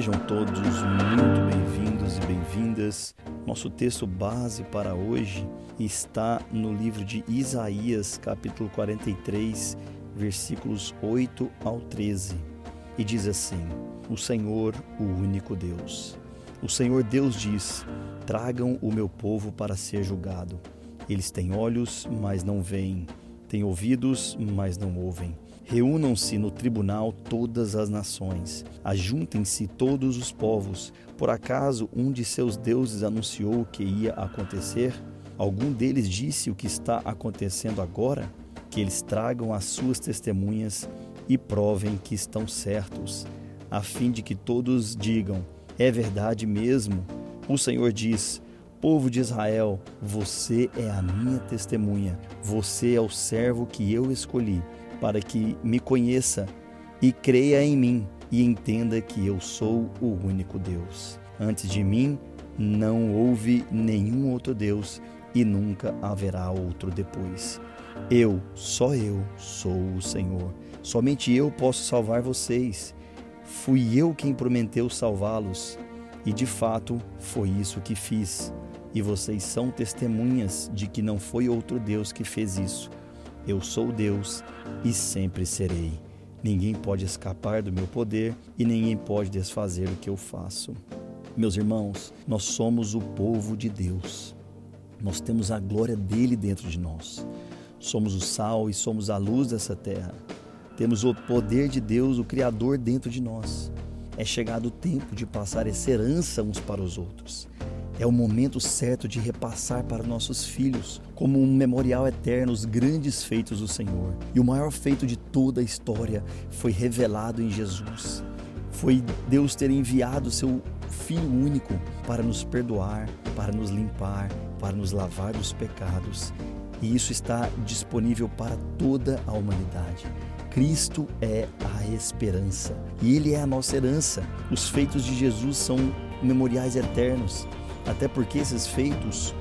Sejam todos muito bem-vindos e bem-vindas. Nosso texto base para hoje está no livro de Isaías, capítulo 43, versículos 8 ao 13. E diz assim: O Senhor, o único Deus. O Senhor Deus diz: Tragam o meu povo para ser julgado. Eles têm olhos, mas não veem, têm ouvidos, mas não ouvem Reúnam-se no tribunal todas as nações, ajuntem-se todos os povos. Por acaso um de seus deuses anunciou o que ia acontecer? Algum deles disse o que está acontecendo agora? Que eles tragam as suas testemunhas e provem que estão certos, a fim de que todos digam: é verdade mesmo. O Senhor diz: Povo de Israel, você é a minha testemunha, você é o servo que eu escolhi para que me conheça e creia em mim e entenda que eu sou o único Deus. Antes de mim não houve nenhum outro Deus e nunca haverá outro depois. Eu, só eu, sou o Senhor. Somente eu posso salvar vocês. Fui eu quem prometeu salvá-los e de fato foi isso que fiz. E vocês são testemunhas de que não foi outro Deus que fez isso. Eu sou Deus e sempre serei. Ninguém pode escapar do meu poder e ninguém pode desfazer o que eu faço. Meus irmãos, nós somos o povo de Deus. Nós temos a glória dele dentro de nós. Somos o sal e somos a luz dessa terra. Temos o poder de Deus, o Criador, dentro de nós. É chegado o tempo de passar essa herança uns para os outros. É o momento certo de repassar para nossos filhos, como um memorial eterno, os grandes feitos do Senhor. E o maior feito de toda a história foi revelado em Jesus. Foi Deus ter enviado seu Filho único para nos perdoar, para nos limpar, para nos lavar dos pecados. E isso está disponível para toda a humanidade. Cristo é a esperança e Ele é a nossa herança. Os feitos de Jesus são memoriais eternos até porque esses feitos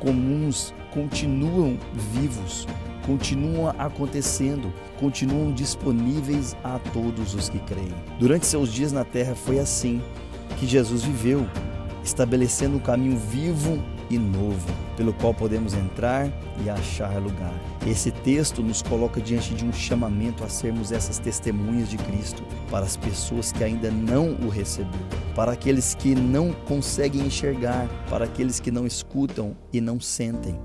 comuns continuam vivos, continuam acontecendo, continuam disponíveis a todos os que creem. Durante seus dias na terra foi assim que Jesus viveu, estabelecendo um caminho vivo e novo, pelo qual podemos entrar e achar lugar. Esse texto nos coloca diante de um chamamento a sermos essas testemunhas de Cristo para as pessoas que ainda não o receberam, para aqueles que não conseguem enxergar, para aqueles que não escutam e não sentem.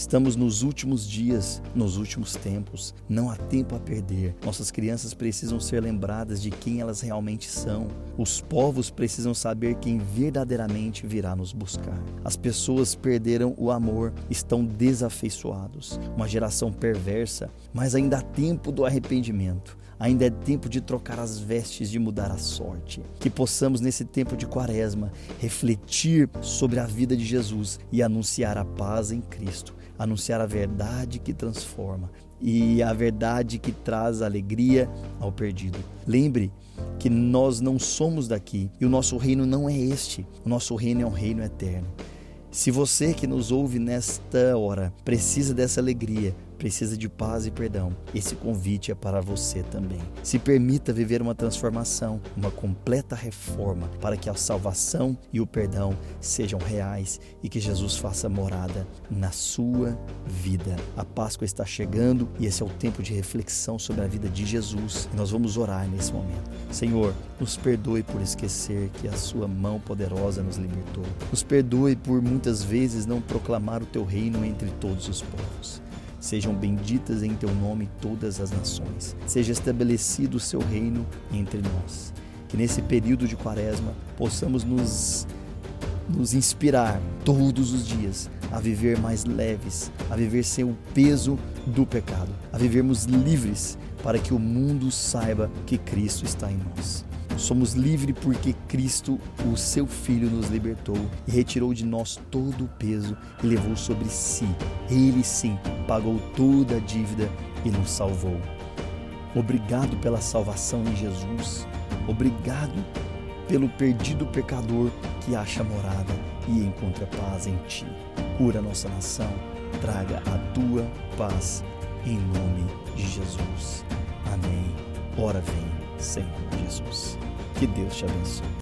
Estamos nos últimos dias, nos últimos tempos. Não há tempo a perder. Nossas crianças precisam ser lembradas de quem elas realmente são. Os povos precisam saber quem verdadeiramente virá nos buscar. As pessoas perderam o amor, estão desafeiçoados. Uma geração perversa, mas ainda há tempo do arrependimento. Ainda é tempo de trocar as vestes, de mudar a sorte. Que possamos, nesse tempo de quaresma, refletir sobre a vida de Jesus e anunciar a paz em Cristo anunciar a verdade que transforma e a verdade que traz alegria ao perdido. Lembre que nós não somos daqui e o nosso reino não é este. O nosso reino é um reino eterno. Se você que nos ouve nesta hora precisa dessa alegria, precisa de paz e perdão, esse convite é para você também. Se permita viver uma transformação, uma completa reforma, para que a salvação e o perdão sejam reais e que Jesus faça morada na sua vida. A Páscoa está chegando e esse é o tempo de reflexão sobre a vida de Jesus. nós vamos orar nesse momento. Senhor, nos perdoe por esquecer que a sua mão poderosa nos libertou. Nos perdoe por muitas vezes não proclamar o teu reino entre todos os povos. Sejam benditas em teu nome todas as nações. Seja estabelecido o seu reino entre nós. Que nesse período de quaresma possamos nos, nos inspirar todos os dias a viver mais leves, a viver sem o peso do pecado, a vivermos livres para que o mundo saiba que Cristo está em nós. Somos livres porque Cristo, o seu Filho, nos libertou e retirou de nós todo o peso e levou sobre si. Ele sim pagou toda a dívida e nos salvou. Obrigado pela salvação em Jesus. Obrigado pelo perdido pecador que acha morada e encontra paz em ti. Cura nossa nação, traga a tua paz em nome de Jesus. Amém. Ora vem, Senhor Jesus. Que Deus te abençoe.